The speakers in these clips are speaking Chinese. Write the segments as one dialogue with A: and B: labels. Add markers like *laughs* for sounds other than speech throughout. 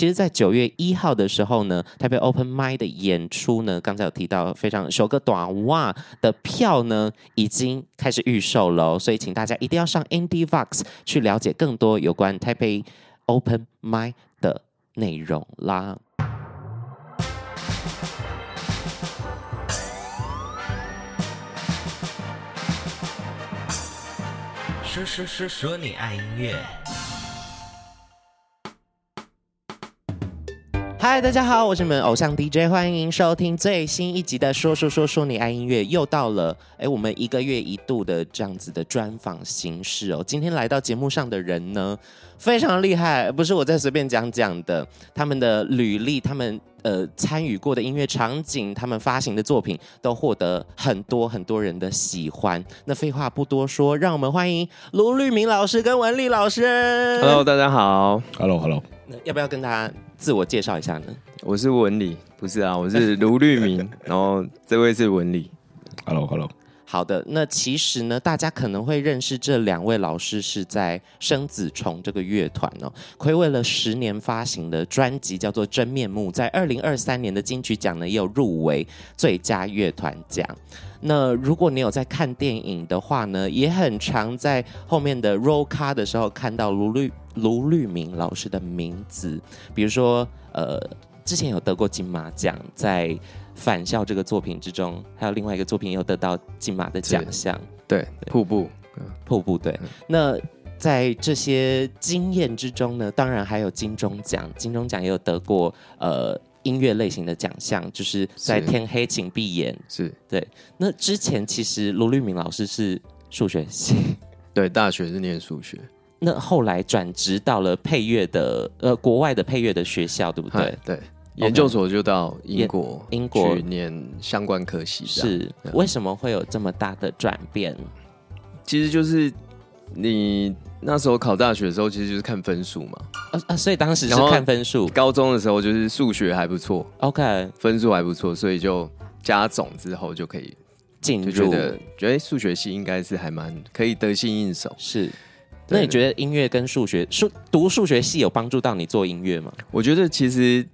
A: 其实，在九月一号的时候呢，台北 Open Mic 的演出呢，刚才有提到非常首个短袜的票呢，已经开始预售了，所以请大家一定要上 Indie Vox 去了解更多有关台北 Open m i d 的内容啦。
B: 说说说说你爱音乐。
A: 嗨，大家好，我是你们偶像 DJ，欢迎收听最新一集的《说说说说你爱音乐》。又到了哎，我们一个月一度的这样子的专访形式哦。今天来到节目上的人呢，非常厉害，不是我在随便讲讲的，他们的履历，他们。呃，参与过的音乐场景，他们发行的作品都获得很多很多人的喜欢。那废话不多说，让我们欢迎卢律明老师跟文丽老师。
C: Hello，大家好。
D: Hello，Hello。
A: 那要不要跟大家自我介绍一下呢？
C: 我是文理，不是啊，我是卢律明。*laughs* 然后这位是文理。
D: Hello，Hello。
A: 好的，那其实呢，大家可能会认识这两位老师是在生子虫这个乐团哦，暌违了十年发行的专辑叫做《真面目》，在二零二三年的金曲奖呢也有入围最佳乐团奖。那如果你有在看电影的话呢，也很常在后面的 roll card 的时候看到卢律卢律铭老师的名字，比如说呃，之前有得过金马奖，在。返校这个作品之中，还有另外一个作品又得到金马的奖项，
C: 对，瀑布，
A: 瀑布，对。嗯、那在这些经验之中呢，当然还有金钟奖，金钟奖也有得过呃音乐类型的奖项，就是在《天黑请闭眼》是，对。那之前其实卢律明老师是数学系，*laughs*
C: 对，大学是念数学，
A: 那后来转职到了配乐的呃国外的配乐的学校，对不对？
C: 对。研究所就到英国，英国去念相关科系。
A: 是为什么会有这么大的转变？
C: 其实就是你那时候考大学的时候，其实就是看分数嘛。
A: 啊啊！所以当时是看分数。
C: 高中的时候就是数学还不错
A: ，OK，
C: 分数还不错，所以就加总之后就可以
A: 进入。
C: 就觉得觉得数学系应该是还蛮可以得心应手。
A: 是。那你觉得音乐跟数学数读数学系有帮助到你做音乐吗？
C: 我觉得其实。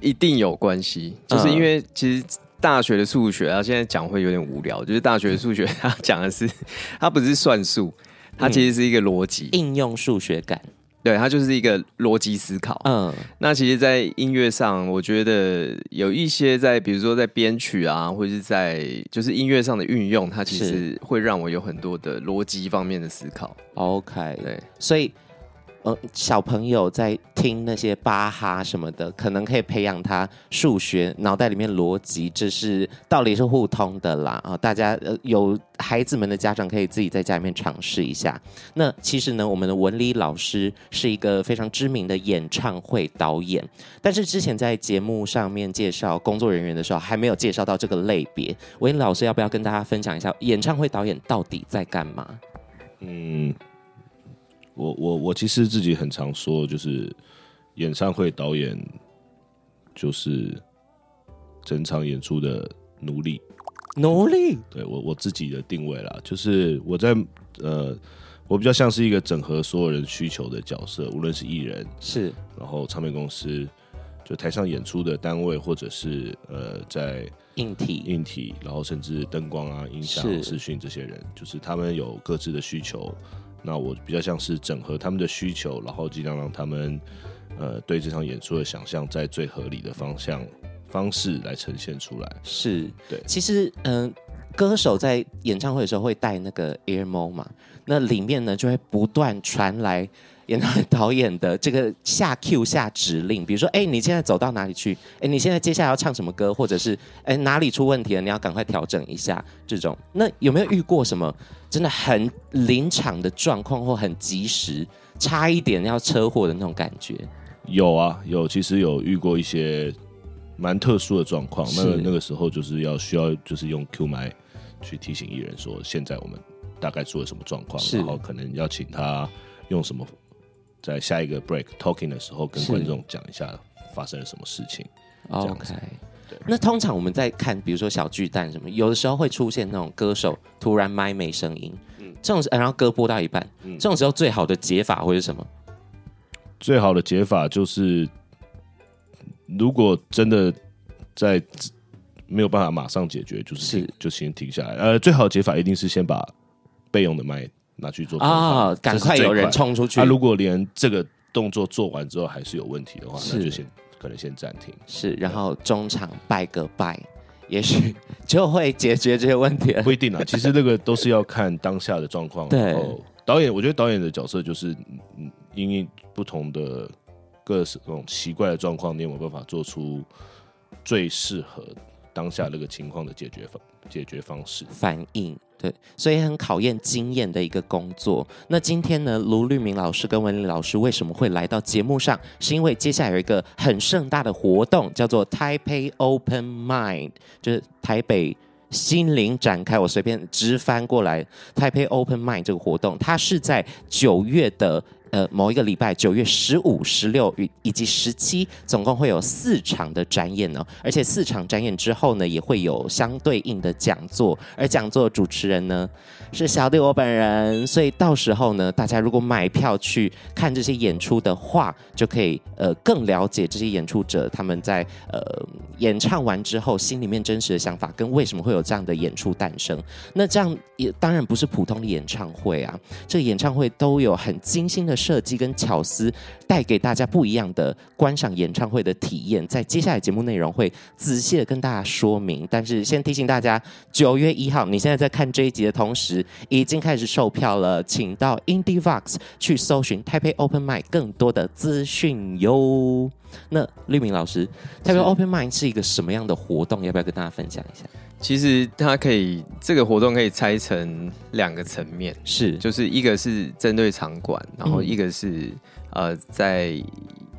C: 一定有关系，就是因为其实大学的数学啊，现在讲会有点无聊。就是大学的数学，它讲的是，*laughs* 它不是算术，它其实是一个逻辑、
A: 嗯、应用数学感。
C: 对，它就是一个逻辑思考。嗯，那其实，在音乐上，我觉得有一些在，比如说在编曲啊，或者是在就是音乐上的运用，它其实会让我有很多的逻辑方面的思考。
A: OK，对，所以。呃，小朋友在听那些巴哈什么的，可能可以培养他数学脑袋里面逻辑，这是道理是互通的啦啊！大家呃有孩子们的家长可以自己在家里面尝试一下。那其实呢，我们的文理老师是一个非常知名的演唱会导演，但是之前在节目上面介绍工作人员的时候，还没有介绍到这个类别。文理老师要不要跟大家分享一下演唱会导演到底在干嘛？
D: 嗯。我我我其实自己很常说，就是演唱会导演就是整场演出的奴隶，
A: 奴隶。
D: 对我我自己的定位啦，就是我在呃，我比较像是一个整合所有人需求的角色，无论是艺人
A: 是，
D: 然后唱片公司，就台上演出的单位，或者是呃在
A: 硬体
D: 硬体，然后甚至灯光啊、音响、视讯这些人，就是他们有各自的需求。那我比较像是整合他们的需求，然后尽量让他们，呃，对这场演出的想象在最合理的方向方式来呈现出来。
A: 是，
D: 对。
A: 其实，嗯、呃，歌手在演唱会的时候会带那个 earmo 嘛，那里面呢就会不断传来。演导演的这个下 Q 下指令，比如说，哎，你现在走到哪里去？哎，你现在接下来要唱什么歌？或者是，哎，哪里出问题了？你要赶快调整一下。这种，那有没有遇过什么真的很临场的状况，或很及时，差一点要车祸的那种感觉？
D: 有啊，有，其实有遇过一些蛮特殊的状况。那那个时候就是要需要就是用 Q 麦去提醒艺人说，现在我们大概出了什么状况，然后可能要请他用什么。在下一个 break talking 的时候，跟观众讲一下发生了什么事情。
A: OK，对。那通常我们在看，比如说小巨蛋什么，有的时候会出现那种歌手突然麦没声音，嗯，这种然后歌播到一半，嗯，这种时候最好的解法会是什么？
D: 最好的解法就是，如果真的在没有办法马上解决，就是，是就先停下来。呃，最好的解法一定是先把备用的麦拿去做
A: 啊，赶快有人冲出去。
D: 那、啊、如果连这个动作做完之后还是有问题的话，那就先可能先暂停。
A: 是，然后中场拜个拜。也许 *laughs* 就会解决这些问题了。
D: 不一定啊，其实那个都是要看当下的状况。对导演，我觉得导演的角色就是，嗯，因为不同的各种奇怪的状况，你有没有办法做出最适合当下那个情况的解决方解决方式
A: 反应？对，所以很考验经验的一个工作。那今天呢，卢律明老师跟文丽老师为什么会来到节目上？是因为接下来有一个很盛大的活动，叫做 Taipei Open Mind，就是台北心灵展开。我随便直翻过来，Taipei Open Mind 这个活动，它是在九月的。呃，某一个礼拜，九月十五、十六与以及十七，总共会有四场的展演呢。而且四场展演之后呢，也会有相对应的讲座。而讲座主持人呢，是小弟我本人。所以到时候呢，大家如果买票去看这些演出的话，就可以呃更了解这些演出者他们在呃演唱完之后心里面真实的想法，跟为什么会有这样的演出诞生。那这样也当然不是普通的演唱会啊，这个演唱会都有很精心的。设计跟巧思带给大家不一样的观赏演唱会的体验，在接下来节目内容会仔细的跟大家说明。但是先提醒大家，九月一号，你现在在看这一集的同时，已经开始售票了，请到 IndieVox 去搜寻 Taipei Open Mind 更多的资讯哟。那绿明老师，Taipei Open Mind 是一个什么样的活动？要不要跟大家分享一下？
C: 其实它可以，这个活动可以拆成两个层面，
A: 是，
C: 就是一个是针对场馆，然后一个是、嗯、呃在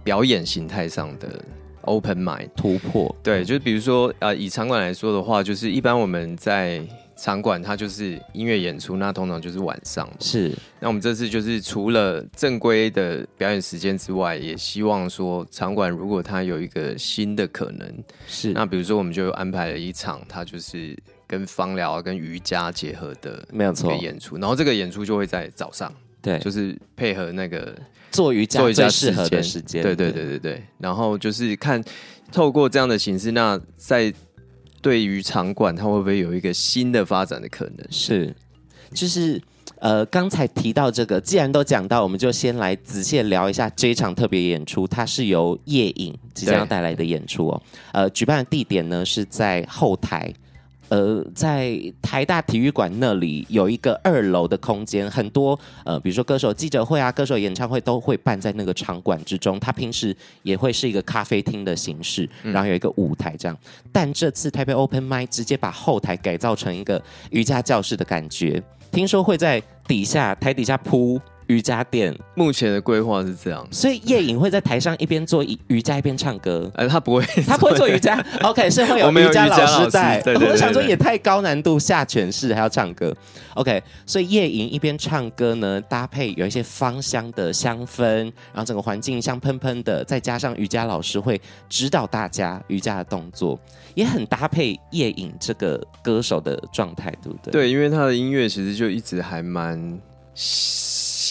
C: 表演形态上的 Open Mind
A: 突破。
C: 对，就是比如说呃以场馆来说的话，就是一般我们在。场馆它就是音乐演出，那通常就是晚上。
A: 是，
C: 那我们这次就是除了正规的表演时间之外，也希望说场馆如果它有一个新的可能，
A: 是。
C: 那比如说我们就安排了一场，它就是跟芳疗、跟瑜伽结合的，
A: 没有错
C: 演出。然后这个演出就会在早上，
A: 对，
C: 就是配合那个
A: 做瑜伽最适合的时间。
C: 对对对对对。然后就是看透过这样的形式，那在。对于场馆，它会不会有一个新的发展的可能？
A: 是，就是呃，刚才提到这个，既然都讲到，我们就先来仔细聊一下这一场特别演出。它是由夜影即将要带来的演出哦。呃，举办的地点呢是在后台。呃，在台大体育馆那里有一个二楼的空间，很多呃，比如说歌手记者会啊、歌手演唱会都会办在那个场馆之中。它平时也会是一个咖啡厅的形式，然后有一个舞台这样。但这次台北 Open Mic 直接把后台改造成一个瑜伽教室的感觉，听说会在底下台底下铺。瑜伽垫
C: 目前的规划是这样，
A: 所以夜影会在台上一边做瑜伽一边唱歌。
C: 哎，他不会，*laughs*
A: 他不会做瑜伽。*laughs* OK，是会有瑜伽老师在。我想说也太高难度，下犬式还要唱歌。OK，所以夜影一边唱歌呢，搭配有一些芳香的香氛，然后整个环境香喷喷的，再加上瑜伽老师会指导大家瑜伽的动作，也很搭配夜影这个歌手的状态，对不对？
C: 对，因为他的音乐其实就一直还蛮。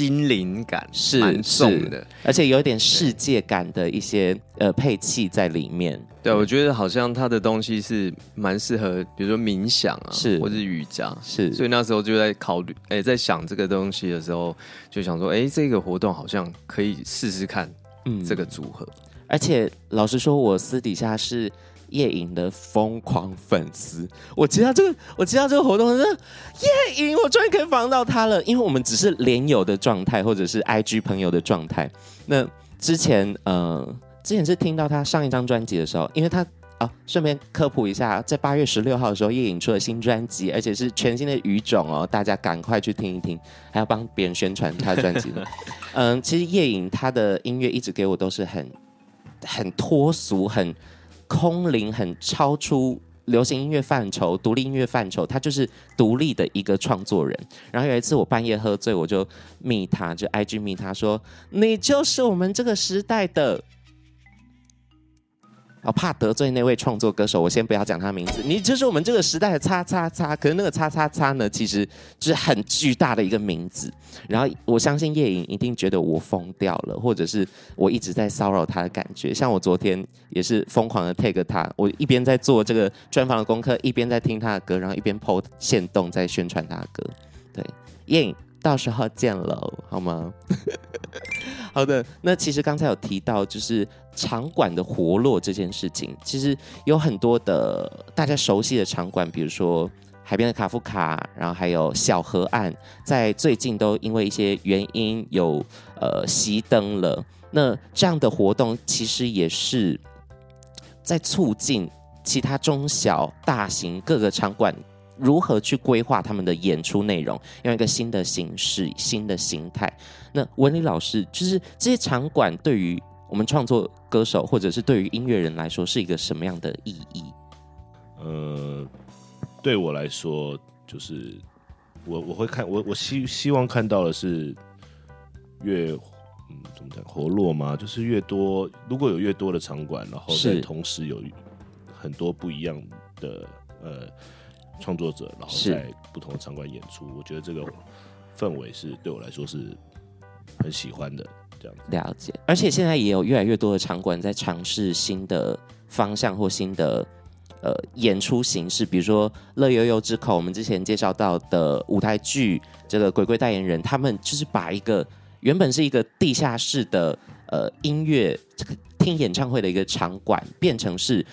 C: 心灵感是蛮重的，
A: 而且有点世界感的一些呃配器在里面。
C: 对，我觉得好像他的东西是蛮适合，比如说冥想啊，是或是瑜伽，
A: 是。
C: 所以那时候就在考虑，哎、欸，在想这个东西的时候，就想说，哎、欸，这个活动好像可以试试看，嗯，这个组合。
A: 而且老实说，我私底下是。夜影的疯狂粉丝，我知道这个，我知道这个活动是夜影，我终于可以访到他了。因为我们只是连友的状态，或者是 IG 朋友的状态。那之前，呃，之前是听到他上一张专辑的时候，因为他啊，顺便科普一下，在八月十六号的时候，夜影出了新专辑，而且是全新的语种哦，大家赶快去听一听，还要帮别人宣传他的专辑。*laughs* 嗯，其实夜影他的音乐一直给我都是很很脱俗，很。空灵，很超出流行音乐范畴、独立音乐范畴，他就是独立的一个创作人。然后有一次我半夜喝醉，我就密他，就 IG 密他说：“你就是我们这个时代的哦，怕得罪那位创作歌手，我先不要讲他名字。你就是我们这个时代的叉叉叉，可是那个叉叉叉呢，其实是很巨大的一个名字。然后我相信叶颖一定觉得我疯掉了，或者是我一直在骚扰他的感觉。像我昨天也是疯狂的 take 他，我一边在做这个专访的功课，一边在听他的歌，然后一边 po 限动在宣传他的歌。对，叶颖，到时候见喽，好吗？好的，那其实刚才有提到，就是场馆的活络这件事情，其实有很多的大家熟悉的场馆，比如说海边的卡夫卡，然后还有小河岸，在最近都因为一些原因有呃熄灯了。那这样的活动其实也是在促进其他中小、大型各个场馆。如何去规划他们的演出内容，用一个新的形式、新的形态？那文理老师，就是这些场馆对于我们创作歌手，或者是对于音乐人来说，是一个什么样的意义？
D: 呃，对我来说，就是我我会看我我希希望看到的是越嗯怎么讲活络嘛？就是越多，如果有越多的场馆，然后在同时有很多不一样的呃。创作者，然后在不同的场馆演出，我觉得这个氛围是对我来说是很喜欢的。这样子
A: 了解，而且现在也有越来越多的场馆在尝试新的方向或新的呃演出形式，比如说乐悠悠之口，我们之前介绍到的舞台剧，这个鬼鬼代言人，他们就是把一个原本是一个地下室的呃音乐这个听演唱会的一个场馆，变成是。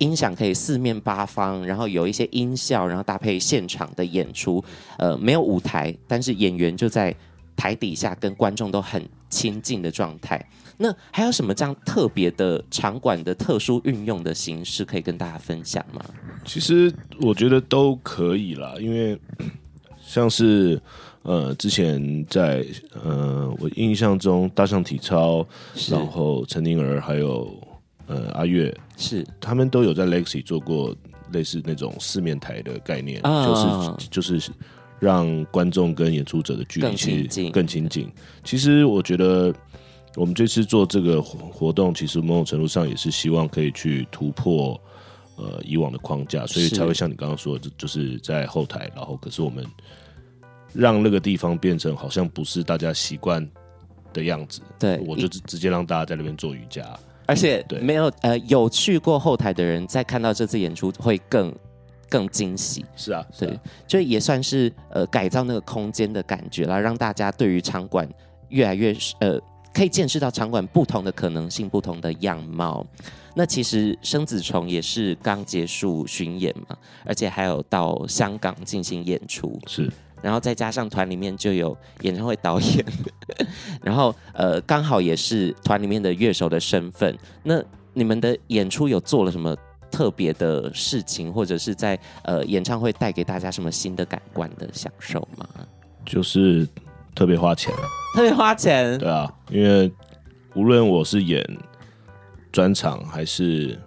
A: 音响可以四面八方，然后有一些音效，然后搭配现场的演出。呃，没有舞台，但是演员就在台底下跟观众都很亲近的状态。那还有什么这样特别的场馆的特殊运用的形式可以跟大家分享吗？
D: 其实我觉得都可以啦，因为 *clears throat* 像是呃之前在呃我印象中大象体操，然后陈宁儿还有。呃，阿月
A: 是
D: 他们都有在 Legacy 做过类似那种四面台的概念，哦、就是就是让观众跟演出者的距离其实更亲近。其实我觉得我们这次做这个活动，其实某种程度上也是希望可以去突破呃以往的框架，所以才会像你刚刚说的，就是在后台，然后可是我们让那个地方变成好像不是大家习惯的样子。
A: 对，
D: 我就直直接让大家在那边做瑜伽。
A: 而且没有呃有去过后台的人，在看到这次演出会更更惊喜。
D: 是啊，
A: 对，就也算是呃改造那个空间的感觉啦，让大家对于场馆越来越呃可以见识到场馆不同的可能性、不同的样貌。那其实生子虫也是刚结束巡演嘛，而且还有到香港进行演出。
D: 是。
A: 然后再加上团里面就有演唱会导演，然后呃刚好也是团里面的乐手的身份。那你们的演出有做了什么特别的事情，或者是在呃演唱会带给大家什么新的感官的享受吗？
D: 就是特别花钱，
A: 特别花钱。
D: 对啊，因为无论我是演专场还是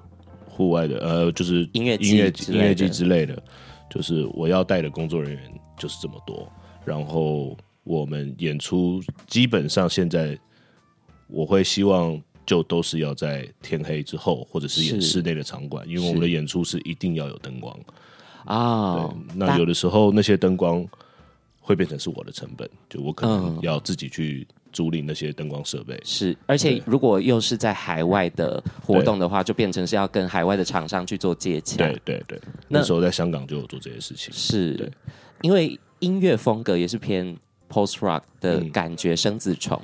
D: 户外的，呃，就是音乐音乐音乐季之类的，就是我要带的工作人员。就是这么多，然后我们演出基本上现在我会希望就都是要在天黑之后，或者是演室内的场馆，因为我们的演出是一定要有灯光啊。那有的时候那些灯光会变成是我的成本，就我可能要自己去租赁那些灯光设备。
A: 是，而且如果又是在海外的活动的话，就变成是要跟海外的厂商去做接洽。
D: 对对对，那，那时候在香港就有做这些事情。
A: 是，
D: 对。
A: 因为音乐风格也是偏 post rock 的感觉，生子虫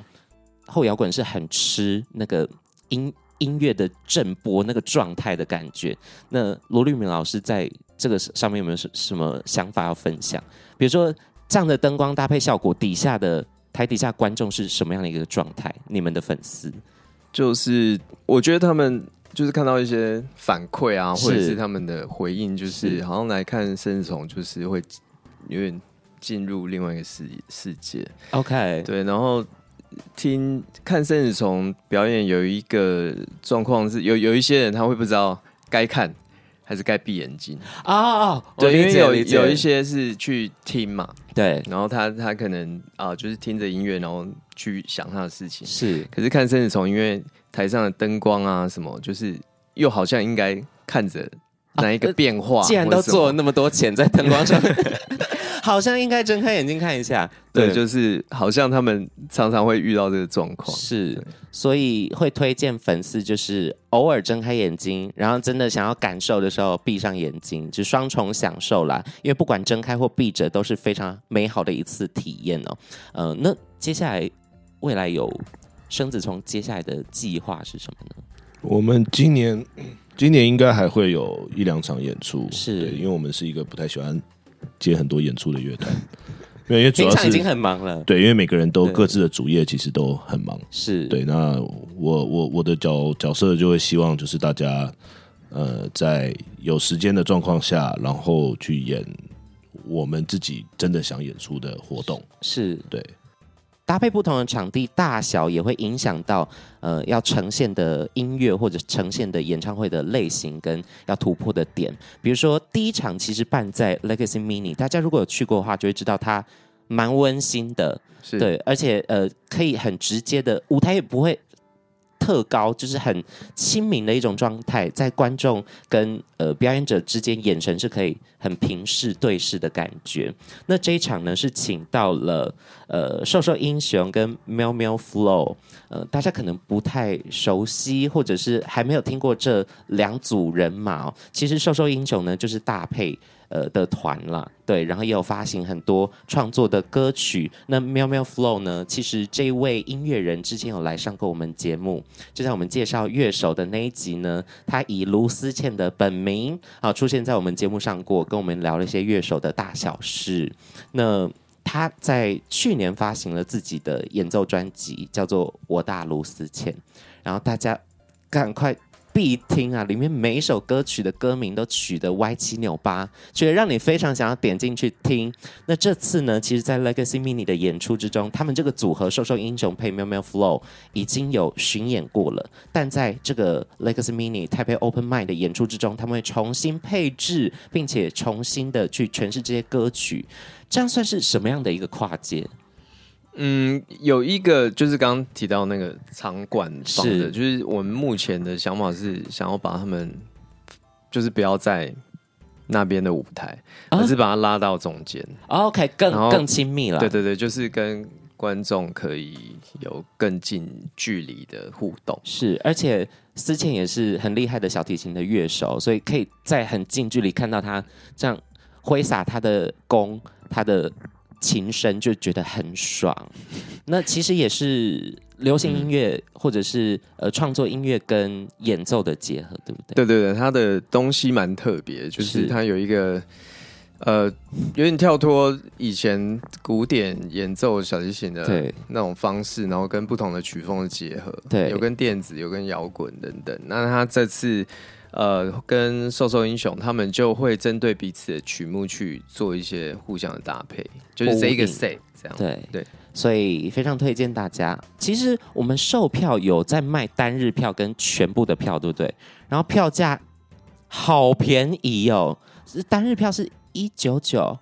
A: 后摇滚是很吃那个音音乐的震波那个状态的感觉。那罗律明老师在这个上面有没有什什么想法要分享？比如说这样的灯光搭配效果，底下的台底下观众是什么样的一个状态？你们的粉丝
C: 就是我觉得他们就是看到一些反馈啊，或者是他们的回应，就是好像来看生子虫，就是会。有点进入另外一个世世界
A: ，OK，
C: 对，然后听看生子虫表演，有一个状况是有有一些人他会不知道该看还是该闭眼睛。
A: 啊，oh,
C: 对，因为有有一些是去听嘛，
A: 对，
C: 然后他他可能啊就是听着音乐，然后去想他的事情，
A: 是，
C: 可是看生子虫，因为台上的灯光啊什么，就是又好像应该看着哪一个变化。啊、
A: 既然都做了那么多钱在灯光上面。*laughs* 好像应该睁开眼睛看一下，
C: 对，对，就是好像他们常常会遇到这个状况，
A: 是，所以会推荐粉丝就是偶尔睁开眼睛，然后真的想要感受的时候闭上眼睛，就双重享受啦。因为不管睁开或闭着都是非常美好的一次体验哦。呃，那接下来未来有生子从接下来的计划是什么呢？
D: 我们今年今年应该还会有一两场演出，
A: 是
D: 因为我们是一个不太喜欢。接很多演出的乐团，*laughs* 因为主要是
A: 已经很忙了。
D: 对，因为每个人都各自的主业，其实都很忙。
A: 是
D: 对。那我我我的角角色就会希望，就是大家呃，在有时间的状况下，然后去演我们自己真的想演出的活动。
A: 是
D: 对。
A: 搭配不同的场地大小，也会影响到呃要呈现的音乐或者呈现的演唱会的类型跟要突破的点。比如说第一场其实办在 Legacy Mini，大家如果有去过的话，就会知道它蛮温馨的，
C: 是
A: 对，而且呃可以很直接的舞台也不会。特高就是很亲民的一种状态，在观众跟呃表演者之间，眼神是可以很平视对视的感觉。那这一场呢，是请到了呃瘦瘦英雄跟喵喵 Flow，呃大家可能不太熟悉，或者是还没有听过这两组人马。其实瘦瘦英雄呢，就是大配。呃的团了，对，然后也有发行很多创作的歌曲。那喵喵 Flow 呢？其实这位音乐人之前有来上过我们节目，就在我们介绍乐手的那一集呢，他以卢思倩的本名啊出现在我们节目上过，跟我们聊了一些乐手的大小事。那他在去年发行了自己的演奏专辑，叫做《我大卢思谦》，然后大家赶快。必听啊！里面每一首歌曲的歌名都取得歪七扭八，觉得让你非常想要点进去听。那这次呢，其实，在 Legacy Mini 的演出之中，他们这个组合瘦瘦英雄配喵喵 Flow 已经有巡演过了，但在这个 Legacy Mini 台北 Open Mic 的演出之中，他们会重新配置，并且重新的去诠释这些歌曲。这样算是什么样的一个跨界？
C: 嗯，有一个就是刚刚提到那个场馆方的，是就是我们目前的想法是想要把他们，就是不要在那边的舞台，啊、而是把它拉到中间。
A: OK，更更亲密了。
C: 对对对，就是跟观众可以有更近距离的互动。
A: 是，而且思倩也是很厉害的小提琴的乐手，所以可以在很近距离看到他这样挥洒他的弓，他的。琴声就觉得很爽，*laughs* 那其实也是流行音乐、嗯、或者是呃创作音乐跟演奏的结合，对不对？
C: 对对对，它的东西蛮特别，就是它有一个呃有点跳脱以前古典演奏小提琴的那种方式，然后跟不同的曲风的结合，
A: 对，
C: 有跟电子，有跟摇滚等等。那他这次。呃，跟瘦瘦英雄他们就会针对彼此的曲目去做一些互相的搭配，就是这一个 set 这样。
A: 对
C: 对，
A: 所以非常推荐大家。其实我们售票有在卖单日票跟全部的票，对不对？然后票价好便宜哦，单日票是一九九，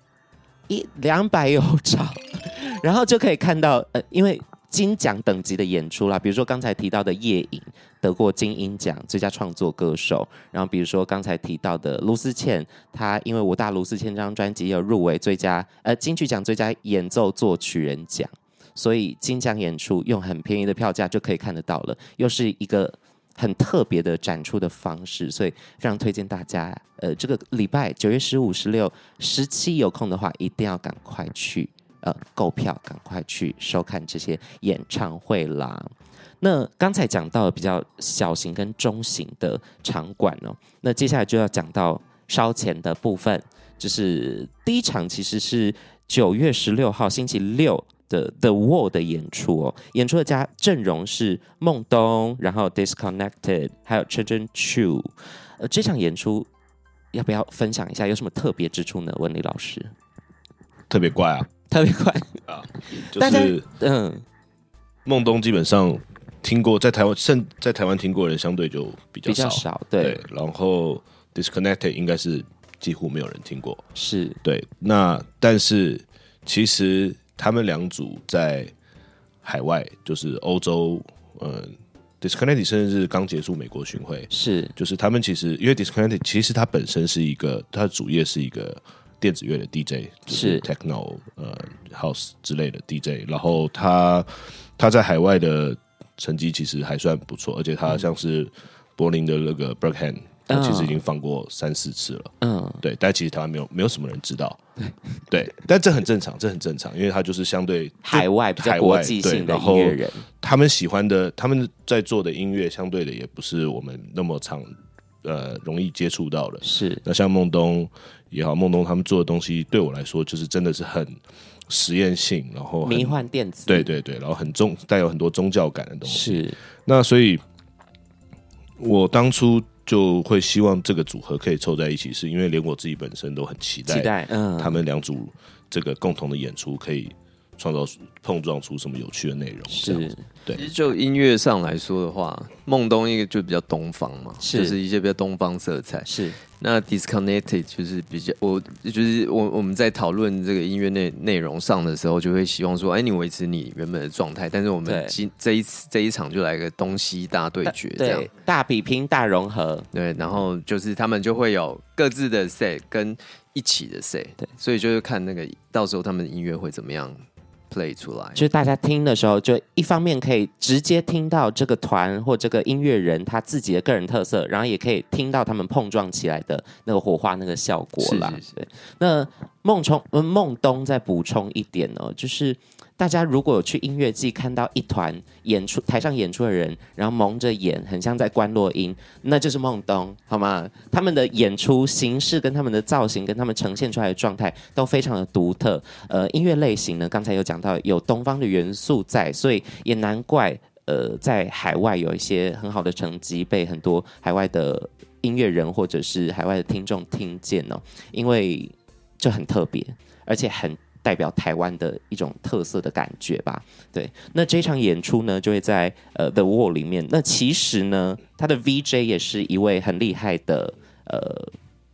A: 一两百有找，*laughs* 然后就可以看到呃，因为。金奖等级的演出啦，比如说刚才提到的叶颖得过金音奖最佳创作歌手，然后比如说刚才提到的卢思倩，她因为我大卢思倩这张专辑有入围最佳呃金曲奖最佳演奏作曲人奖，所以金奖演出用很便宜的票价就可以看得到了，又是一个很特别的展出的方式，所以非常推荐大家，呃，这个礼拜九月十五、十六、十七有空的话，一定要赶快去。呃，购票，赶快去收看这些演唱会啦。那刚才讲到了比较小型跟中型的场馆哦，那接下来就要讲到烧钱的部分，就是第一场其实是九月十六号星期六的 The Wall 的演出哦，演出的家阵容是孟东，然后 Disconnected，还有 Chen Chu。呃，这场演出要不要分享一下？有什么特别之处呢？文理老师，
D: 特别怪啊。
A: 特别怪 *laughs*
D: 啊！就是嗯，孟东基本上听过，在台湾甚在台湾听过的人相对就比较少，
A: 比较少对，对。
D: 然后 Disconnected 应该是几乎没有人听过，
A: 是
D: 对。那但是其实他们两组在海外，就是欧洲，嗯，Disconnected 甚至是刚结束美国巡回，
A: 是
D: 就是他们其实因为 Disconnected 其实它本身是一个，它的主业是一个电子乐的 DJ，就是 Techno 呃 House 之类的 DJ，然后他他在海外的成绩其实还算不错，而且他像是柏林的那个 Berghain。其实已经放过三四次了，嗯，对，但其实台湾没有没有什么人知道，*laughs* 对，但这很正常，这很正常，因为他就是相对
A: 海外比较国际性的音乐人，
D: 他们喜欢的，他们在做的音乐相对的也不是我们那么常呃容易接触到的，
A: 是。
D: 那像孟东也好，孟东他们做的东西对我来说就是真的是很实验性，然后
A: 迷幻电子，
D: 对对对，然后很重带有很多宗教感的东西，
A: 是。
D: 那所以，我当初。就会希望这个组合可以凑在一起，是因为连我自己本身都很期待，
A: 期待，嗯，
D: 他们两组这个共同的演出可以创造碰撞出什么有趣的内容。
A: 是，
D: 对。
C: 其实就音乐上来说的话，孟东一个就比较东方嘛，
A: 是，
C: 就是一些比较东方色彩。
A: 是。
C: 那 disconnected 就是比较，我就是我我们在讨论这个音乐内内容上的时候，就会希望说，哎，你维持你原本的状态，但是我们今这一次这一场就来个东西大对决，这样
A: 对大比拼大融合，
C: 对，然后就是他们就会有各自的 say 跟一起的 say，对，所以就是看那个到时候他们的音乐会怎么样。Play 出来，
A: 就是大家听的时候，就一方面可以直接听到这个团或这个音乐人他自己的个人特色，然后也可以听到他们碰撞起来的那个火花、那个效果啦。
C: 是是是
A: 对，那孟冲、孟东再补充一点哦，就是。大家如果有去音乐季看到一团演出台上演出的人，然后蒙着眼，很像在观落音，那就是孟东，好吗？他们的演出形式跟他们的造型，跟他们呈现出来的状态都非常的独特。呃，音乐类型呢，刚才有讲到有东方的元素在，所以也难怪，呃，在海外有一些很好的成绩，被很多海外的音乐人或者是海外的听众听见哦，因为这很特别，而且很。代表台湾的一种特色的感觉吧，对。那这场演出呢，就会在呃 The Wall 里面。那其实呢，他的 VJ 也是一位很厉害的呃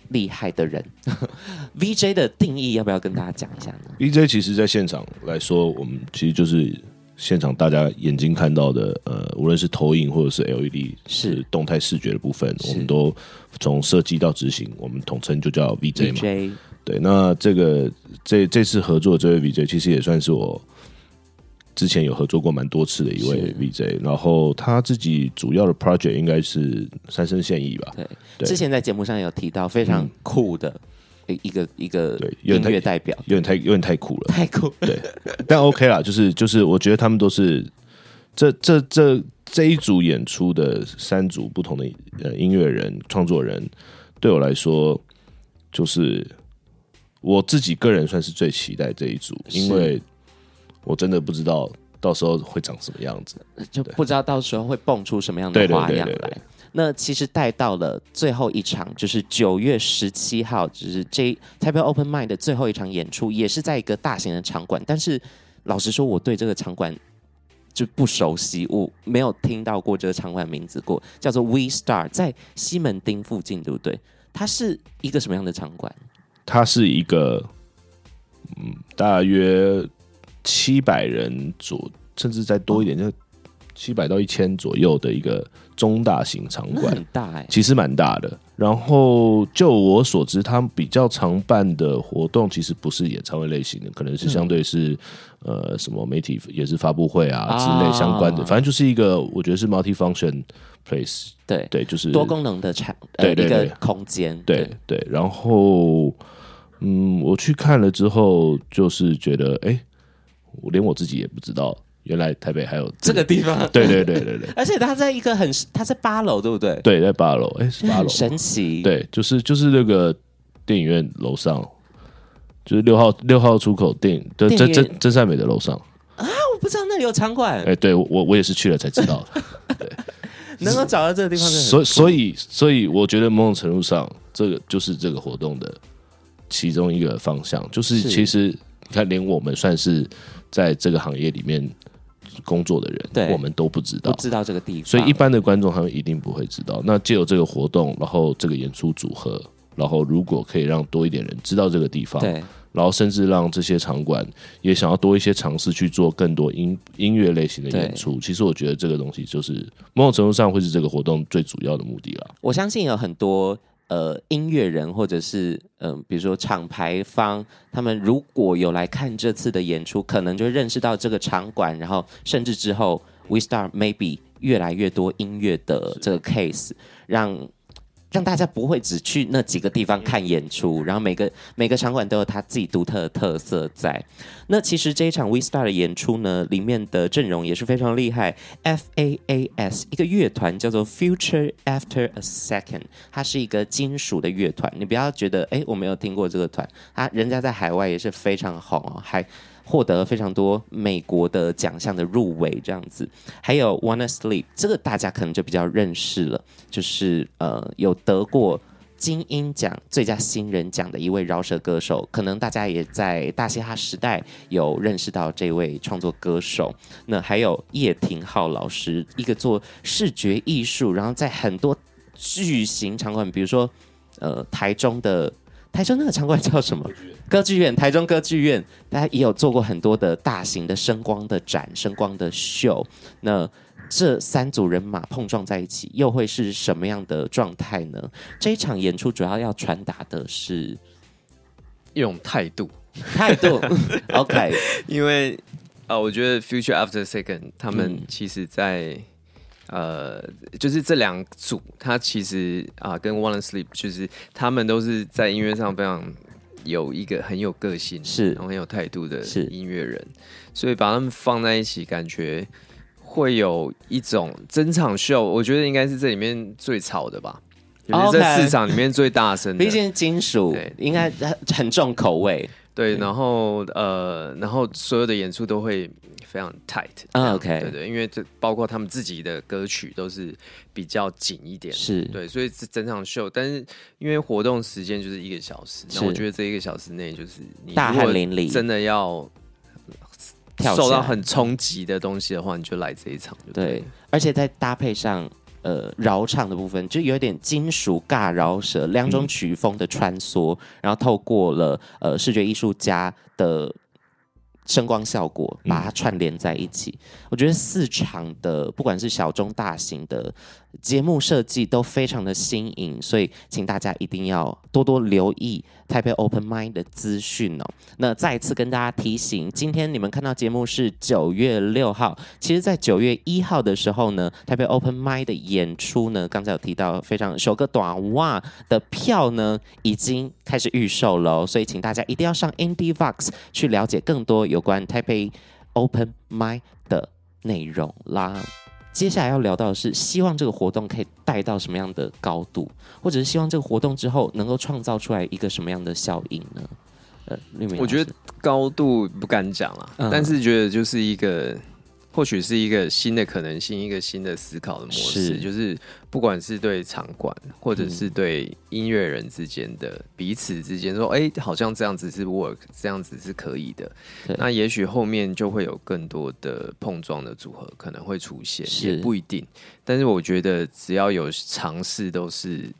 A: 厉害的人。*laughs* VJ 的定义要不要跟大家讲一下呢
D: ？VJ 其实在现场来说，我们其实就是现场大家眼睛看到的，呃，无论是投影或者是 LED 是动态视觉的部分，我们都从设计到执行，我们统称就叫 VJ 嘛。VJ 对，那这个这这次合作这位 VJ 其实也算是我之前有合作过蛮多次的一位 VJ，然后他自己主要的 project 应该是三生现役吧？
A: 对，对之前在节目上有提到非常酷的一个、嗯、一个对音乐代表，
D: 有点太有点太酷了，
A: 太酷。
D: 对，但 OK 啦，就是就是我觉得他们都是这这这这一组演出的三组不同的呃音乐人创作人，对我来说就是。我自己个人算是最期待这一组，因为我真的不知道到时候会长什么样子，
A: 就不知道到时候会蹦出什么样的花样来。那其实带到了最后一场，就是九月十七号，就是这 Taipei Open Mind 的最后一场演出，也是在一个大型的场馆。但是老实说，我对这个场馆就不熟悉，我没有听到过这个场馆名字过，叫做 We Star，在西门町附近，对不对？它是一个什么样的场馆？
D: 它是一个，嗯，大约七百人左，甚至再多一点，就七百到一千左右的一个中大型场馆，
A: 很大哎，
D: 其实蛮大的。然后就我所知，他们比较常办的活动，其实不是演唱会类型的，可能是相对是呃什么媒体也是发布会啊之类相关的，反正就是一个我觉得是 multi-function place，
A: 对。
D: 对，就是
A: 多功能的场，
D: 对对对，
A: 一个空间，
D: 对。对，然后。嗯，我去看了之后，就是觉得，哎、欸，我连我自己也不知道，原来台北还有
A: 这个地方。
D: 对对对对对，
A: 而且它在一个很，它在八楼，对不对？
D: 对，在八楼，哎、欸，是八楼，
A: 神奇。
D: 对，就是就是那个电影院楼上，就是六号六号出口电影，就真真真善美的楼上
A: 啊！我不知道那里有场馆。
D: 哎、欸，对我我也是去了才知道的。*laughs* 对，
A: 能够找到这个地方，
D: 所以所以所以，我觉得某种程度上，这个就是这个活动的。其中一个方向就是，其实你看，连我们算是在这个行业里面工作的人，对，我们都不知道，
A: 不知道这个地方，
D: 所以一般的观众他们一定不会知道。那借由这个活动，然后这个演出组合，然后如果可以让多一点人知道这个地方，对，然后甚至让这些场馆也想要多一些尝试去做更多音音乐类型的演出。其实我觉得这个东西就是某种程度上会是这个活动最主要的目的了。
A: 我相信有很多呃音乐人或者是嗯、呃，比如说厂牌方，他们如果有来看这次的演出，可能就会认识到这个场馆，然后甚至之后 We Start Maybe 越来越多音乐的这个 case 让。让大家不会只去那几个地方看演出，然后每个每个场馆都有它自己独特的特色在。那其实这一场 We Star 的演出呢，里面的阵容也是非常厉害。FAAS 一个乐团叫做 Future After a Second，它是一个金属的乐团。你不要觉得哎，我没有听过这个团，他人家在海外也是非常红哦，还。获得了非常多美国的奖项的入围，这样子，还有 Wanna Sleep，这个大家可能就比较认识了，就是呃有得过金音奖最佳新人奖的一位饶舌歌手，可能大家也在大嘻哈时代有认识到这位创作歌手。那还有叶廷浩老师，一个做视觉艺术，然后在很多巨型场馆，比如说呃台中的。台中那个场馆叫什么？歌剧院，台中歌剧院，大家也有做过很多的大型的声光的展、声光的秀。那这三组人马碰撞在一起，又会是什么样的状态呢？这一场演出主要要传达的是
C: 一种态度，
A: 态度。*laughs* OK，
C: 因为啊、呃，我觉得 Future After Second 他们其实在。嗯呃，就是这两组，他其实啊、呃，跟 Wanna Sleep，就是他们都是在音乐上非常有一个很有个性，
A: 是。
C: 然后很有态度的音乐人，所以把他们放在一起，感觉会有一种整场秀，我觉得应该是这里面最吵的吧，就是在市场里面最大声的，
A: 毕竟金属对。应该很重口味，
C: 对，然后呃，然后所有的演出都会。非常 tight，啊
A: ，OK，
C: 对对，因为这包括他们自己的歌曲都是比较紧一点，
A: 是。
C: 对，所以这整场秀，但是因为活动时间就是一个小时，那我觉得这一个小时内就是你
A: 大汗淋漓，
C: 真的要受到很冲击的东西的话，你就来这一场对，
A: 对，而且再搭配上呃饶唱的部分，就有点金属尬饶舌两种曲风的穿梭，嗯、然后透过了呃视觉艺术家的。声光效果把它串联在一起，嗯、我觉得四场的不管是小中大型的节目设计都非常的新颖，所以请大家一定要多多留意台北 Open Mind 的资讯哦。那再次跟大家提醒，今天你们看到节目是九月六号，其实在九月一号的时候呢，台北 Open Mind 的演出呢，刚才有提到非常首个短袜的票呢已经开始预售了，所以请大家一定要上 Indie Vox 去了解更多有关台北 Open Mind 的内容啦。接下来要聊到的是，希望这个活动可以带到什么样的高度，或者是希望这个活动之后能够创造出来一个什么样的效应呢？呃，
C: 我觉得高度不敢讲了，嗯、但是觉得就是一个。或许是一个新的可能性，一个新的思考的模式，是就是不管是对场馆，或者是对音乐人之间的、嗯、彼此之间，说，哎，好像这样子是 work，这样子是可以的。那也许后面就会有更多的碰撞的组合可能会出现，也不一定。但是我觉得只要有尝试，都是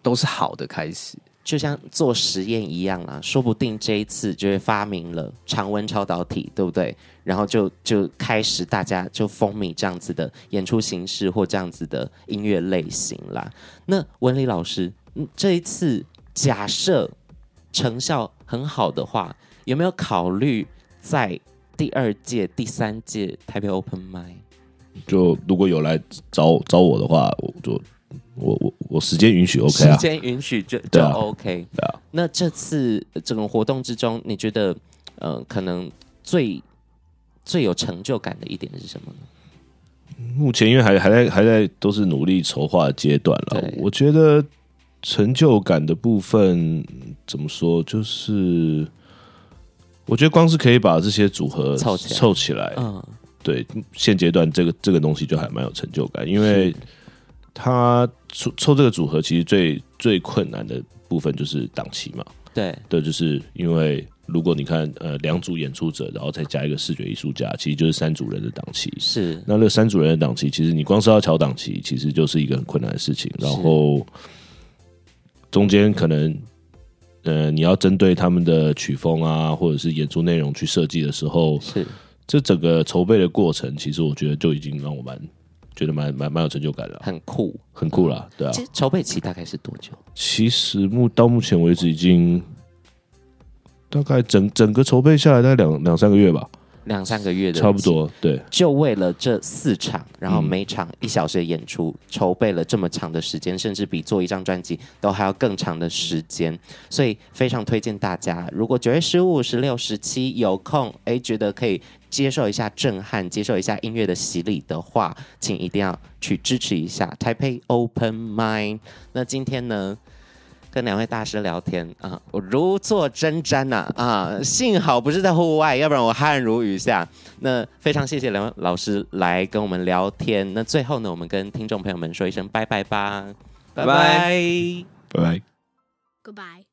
C: 都是好的开始。
A: 就像做实验一样啊，说不定这一次就会发明了常温超导体，对不对？然后就就开始大家就风靡这样子的演出形式或这样子的音乐类型啦。那文理老师，这一次假设成效很好的话，有没有考虑在第二届、第三届台北 Open Mind？
D: 就如果有来找找我的话，我就。我我我时间允许 OK 啊，
A: 时间允许就就 OK。对啊，那这次整个活动之中，你觉得呃，可能最最有成就感的一点是什么呢？
D: 目前因为还还在还在都是努力筹划阶段了，对我觉得成就感的部分怎么说？就是我觉得光是可以把这些组合凑起来，凑起来，嗯，对，现阶段这个这个东西就还蛮有成就感，因为。他抽抽这个组合，其实最最困难的部分就是档期嘛。
A: 对，
D: 对，就是因为如果你看呃两组演出者，然后再加一个视觉艺术家，其实就是三组人的档期。
A: 是，
D: 那这三组人的档期，其实你光是要调档期，其实就是一个很困难的事情。然后中间可能呃，你要针对他们的曲风啊，或者是演出内容去设计的时候，
A: 是
D: 这整个筹备的过程，其实我觉得就已经让我蛮觉得蛮蛮蛮有成就感了，
A: 很酷，
D: 很酷啦，对啊。
A: 其实筹备期大概是多久？
D: 其实目到目前为止已经大概整整个筹备下来大概两两三个月吧。
A: 两三个月的
D: 差不多，对，
A: 就为了这四场，然后每场一小时的演出，嗯、筹备了这么长的时间，甚至比做一张专辑都还要更长的时间，所以非常推荐大家，如果九月十五、十六、十七有空，哎，觉得可以接受一下震撼，接受一下音乐的洗礼的话，请一定要去支持一下 Taipei Open Mind。那今天呢，跟两位大师聊天啊，我如坐针毡呐啊！幸好不是在户外，要不然我汗如雨下。那非常谢谢两位老师来跟我们聊天。那最后呢，我们跟听众朋友们说一声拜拜吧，拜拜，
D: 拜拜，Goodbye。